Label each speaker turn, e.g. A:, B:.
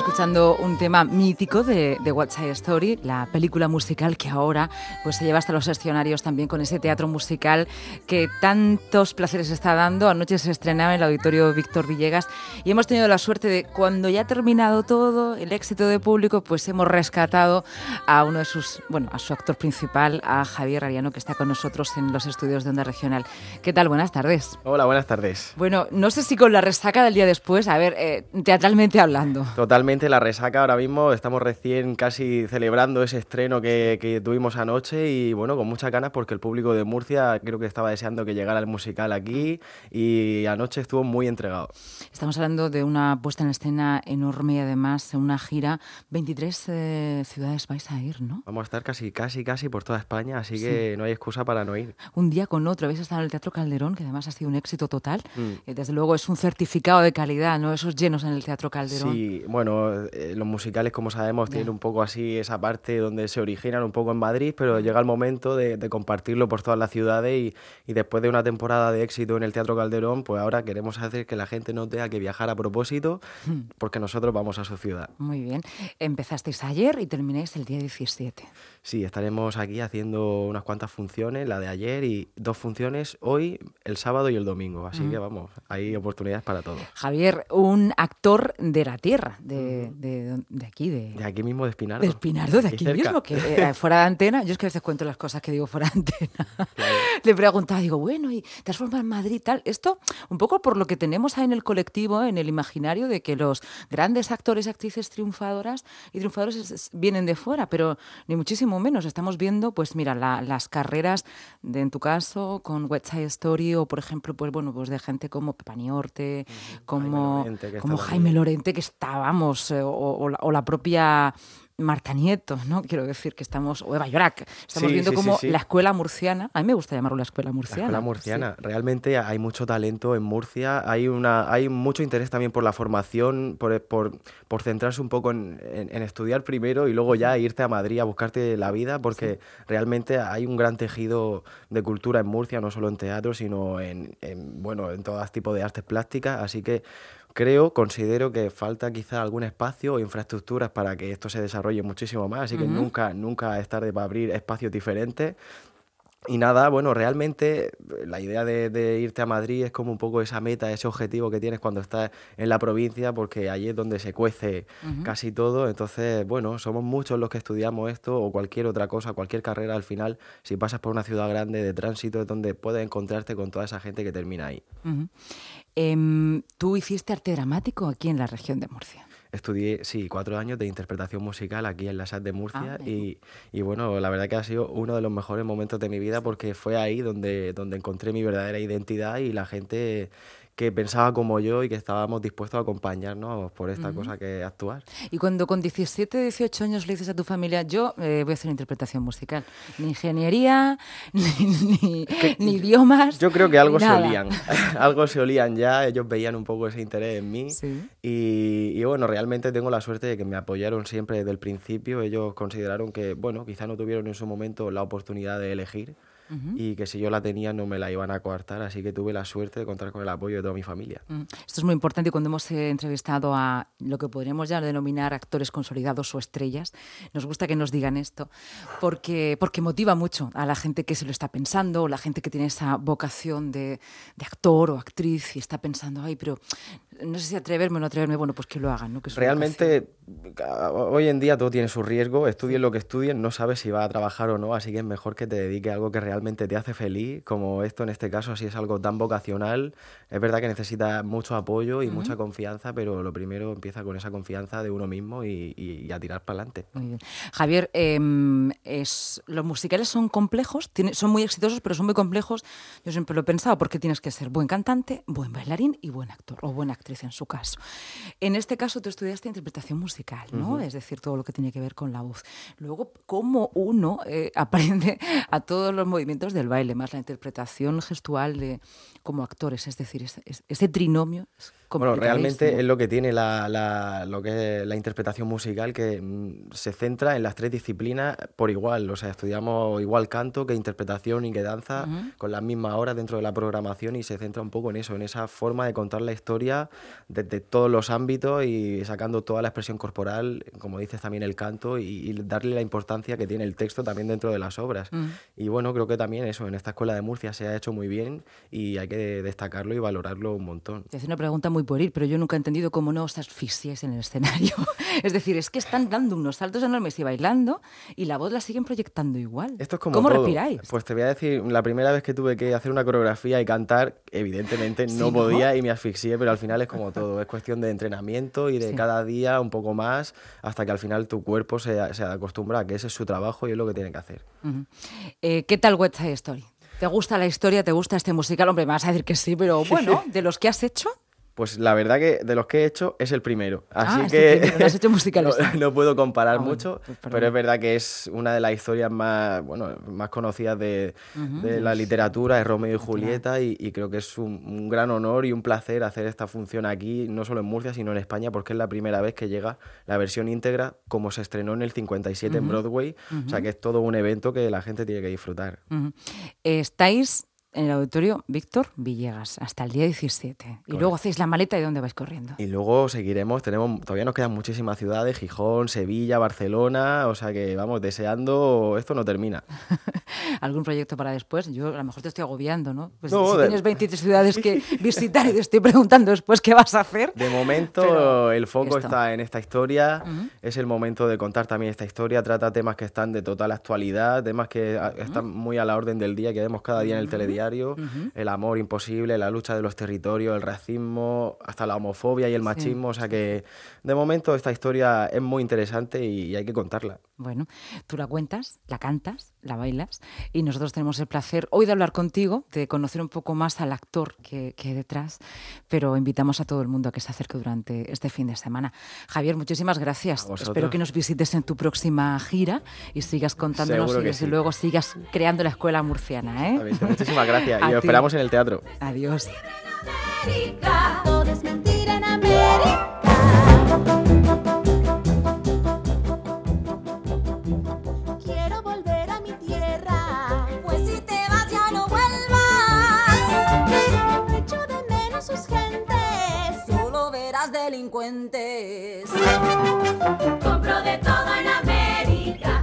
A: Escuchando un tema mítico de, de What's Side Story, la película musical que ahora pues, se lleva hasta los escenarios también con ese teatro musical que tantos placeres está dando. Anoche se estrenaba en el auditorio Víctor Villegas y hemos tenido la suerte de cuando ya ha terminado todo, el éxito de público, pues hemos rescatado a uno de sus, bueno, a su actor principal, a Javier Ariano, que está con nosotros en los estudios de Onda Regional. ¿Qué tal? Buenas tardes.
B: Hola, buenas tardes.
A: Bueno, no sé si con la resaca del día después, a ver, eh, teatralmente hablando.
B: Totalmente la resaca ahora mismo, estamos recién casi celebrando ese estreno que, que, tuvimos anoche y bueno, con muchas ganas porque el público de Murcia creo que estaba deseando que llegara el musical aquí y anoche estuvo muy entregado.
A: Estamos hablando de una puesta en escena enorme y además una gira, 23 eh, ciudades vais a ir, ¿no?
B: Vamos a estar casi, casi, casi por toda España, así sí. que no hay excusa para no ir.
A: Un día con otro, habéis estado en el Teatro Calderón, que además ha sido un éxito total, mm. desde luego es un certificado de calidad, ¿no? Esos llenos en el Teatro Calderón.
B: Sí, bueno, eh, los musicales, como sabemos, yeah. tienen un poco así esa parte donde se originan un poco en Madrid, pero llega el momento de, de compartirlo por todas las ciudades y, y, después de una temporada de éxito en el Teatro Calderón, pues ahora queremos hacer que la gente no tenga que viajar a propósito, porque nosotros vamos a su ciudad.
A: Muy bien. Empezasteis ayer y termináis el día 17.
B: Sí, estaremos aquí haciendo unas cuantas funciones, la de ayer y dos funciones hoy, el sábado y el domingo. Así mm. que vamos, hay oportunidades para todos.
A: Javier, un actor de la tierra, de, de, de aquí, de...
B: De aquí mismo, de Espinardo.
A: De Espinardo, de aquí, aquí mismo, que eh, fuera de antena. Yo es que a veces cuento las cosas que digo fuera de antena. Claro. Le preguntaba, digo, bueno, ¿y te has formado en Madrid tal? Esto, un poco por lo que tenemos ahí en el colectivo, en el imaginario, de que los grandes actores y actrices triunfadoras y triunfadores es, es, vienen de fuera, pero ni muchísimo menos. Estamos viendo, pues mira, la, las carreras, de, en tu caso, con West Side Story o, por ejemplo, pues bueno, pues de gente como Pepani Orte, uh -huh. como, Jaime Lorente, como Jaime Lorente, que estábamos, eh, o, o, la, o la propia Marta Nieto, ¿no? Quiero decir que estamos, o Eva Llorac, estamos
B: sí,
A: viendo
B: sí,
A: como
B: sí,
A: la escuela murciana, a mí me gusta llamarlo la escuela murciana.
B: La escuela murciana, realmente hay mucho talento en Murcia, hay, una, hay mucho interés también por la formación, por, por, por centrarse un poco en, en, en, estudiar primero y luego ya irte a Madrid a buscarte la vida, porque realmente hay un gran tejido de cultura en Murcia, no solo en teatro, sino en, en bueno, en todo tipo de artes plásticas, así que creo, considero que falta quizá algún espacio o infraestructuras para que esto se desarrolle muchísimo más, así que uh -huh. nunca, nunca es tarde para abrir espacios diferentes. Y nada, bueno, realmente la idea de, de, irte a Madrid es como un poco esa meta, ese objetivo que tienes cuando estás en la provincia, porque allí es donde se cuece uh -huh. casi todo. Entonces, bueno, somos muchos los que estudiamos esto o cualquier otra cosa, cualquier carrera al final, si pasas por una ciudad grande de tránsito, es donde puedes encontrarte con toda esa gente que termina ahí.
A: Uh -huh. Eh, Tú hiciste arte dramático aquí en la región de Murcia.
B: Estudié, sí, cuatro años de interpretación musical aquí en la SAT de Murcia ah, y, y, bueno, la verdad que ha sido uno de los mejores momentos de mi vida porque fue ahí donde, donde encontré mi verdadera identidad y la gente que pensaba como yo y que estábamos dispuestos a acompañarnos por esta uh -huh. cosa que actuar.
A: Y cuando con 17, 18 años le dices a tu familia, yo eh, voy a hacer interpretación musical, ni ingeniería, ni, ni, ni idiomas.
B: Yo creo que algo se olían, algo se olían ya, ellos veían un poco ese interés en mí sí. y, y, bueno, realmente tengo la suerte de que me apoyaron siempre desde el principio, ellos consideraron que, bueno, quizá no tuvieron en su momento la oportunidad de elegir, Uh -huh. y que si yo la tenía no me la iban a coartar, así que tuve la suerte de contar con el apoyo de toda mi familia.
A: Uh -huh. Esto es muy importante cuando hemos eh, entrevistado a lo que podríamos ya denominar actores consolidados o estrellas. Nos gusta que nos digan esto porque, porque motiva mucho a la gente que se lo está pensando, o la gente que tiene esa vocación de, de actor o actriz y está pensando, ay, pero no sé si atreverme o no atreverme, bueno, pues que lo hagan. ¿no? Que
B: Realmente, hoy en día todo tiene su riesgo, estudien lo que estudien, no sabes si va a trabajar o no, así que es mejor que te dedique a algo que realmente te hace feliz, como esto en este caso, si es algo tan vocacional, es verdad que necesita mucho apoyo y uh -huh. mucha confianza, pero lo primero empieza con esa confianza de uno mismo y, y, y a tirar para adelante.
A: Javier, eh, es, los musicales son complejos, tiene, son muy exitosos, pero son muy complejos, yo siempre lo he pensado, porque tienes que ser buen cantante, buen bailarín y buen actor, o buena actriz en su caso. En este caso tú estudiaste interpretación musical, ¿no? Uh -huh. Es decir, todo lo que tiene que ver con la voz. Luego, ¿cómo uno eh, aprende a todos los movimientos del baile, más la interpretación gestual de como actores? Es decir, ese, ese trinomio es
B: bueno, realmente es lo que tiene la, la, lo que la interpretación musical, que mm, se centra en las tres disciplinas por igual. O sea, estudiamos igual canto que interpretación y que danza uh -huh. con las mismas horas dentro de la programación y se centra un poco en eso, en esa forma de contar la historia desde todos los ámbitos y sacando toda la expresión corporal, como dices también el canto, y, darle la importancia que tiene el texto también dentro de las obras. Mm. Y bueno, creo que también eso, en esta escuela de Murcia se ha hecho muy bien y hay que destacarlo y valorarlo un montón.
A: Es una pregunta muy por ir, pero yo nunca he entendido cómo no os asfixiáis en el escenario. es decir, es que están dando unos saltos enormes y bailando y la voz la siguen proyectando igual.
B: Esto es como
A: ¿Cómo
B: todo.
A: respiráis?
B: Pues te voy a decir, la primera vez que tuve que hacer una coreografía y cantar, evidentemente no podía y me asfixié, pero al final es como todo, es cuestión de entrenamiento y de cada día un poco más hasta que al final tu cuerpo se, se acostumbra a que ese es su trabajo y es lo que tiene que hacer.
A: Eh, ¿Qué tal West Side Story? ¿Te gusta la historia? ¿Te gusta este musical? Hombre, me vas a decir que sí, pero bueno, de los que has hecho.
B: Pues la verdad que de los que he hecho es el primero.
A: Ah,
B: Así que
A: has hecho musicales.
B: no, puedo comparar ah, mucho, pues pero es verdad que es una de las historias más, bueno, más conocidas de, la literatura, es Romeo y Julieta, y, creo que es un, gran honor y un placer hacer esta función aquí, no solo en Murcia, sino en España, porque es la primera vez que llega la versión íntegra como se estrenó en el 57 en Broadway. O sea que es todo un evento que la gente tiene que disfrutar.
A: Estáis en el auditorio Víctor Villegas hasta el día 17. Y luego hacéis la maleta y dónde vais corriendo.
B: Y luego seguiremos, tenemos todavía nos quedan muchísimas ciudades, Gijón, Sevilla, Barcelona, o sea que vamos deseando, esto no termina.
A: ¿Algún proyecto para después? Yo a lo mejor te estoy agobiando, ¿no? Pues si tienes 23 ciudades que visitar y te estoy preguntando después qué vas a hacer.
B: De momento el foco está en esta historia, es el momento de contar también esta historia, trata temas que están de total actualidad, temas que están muy a la orden del día, que vemos cada día en el telediario el amor imposible, la lucha de los territorios, el racismo, hasta la homofobia y el machismo. O sea que de momento esta historia es muy interesante y, hay que contarla.
A: Bueno, tú la cuentas, la cantas, la bailas y nosotros tenemos el placer hoy de hablar contigo, de conocer un poco más al actor que, hay detrás, pero invitamos a todo el mundo a que se acerque durante este fin de semana. Javier, muchísimas gracias. Espero que nos visites en tu próxima gira y sigas contándonos y desde luego sigas creando la escuela murciana. ¿eh?
B: Muchísimas gracias y os esperamos en el teatro.
A: Adiós.
C: dientes. Compro de todo en América.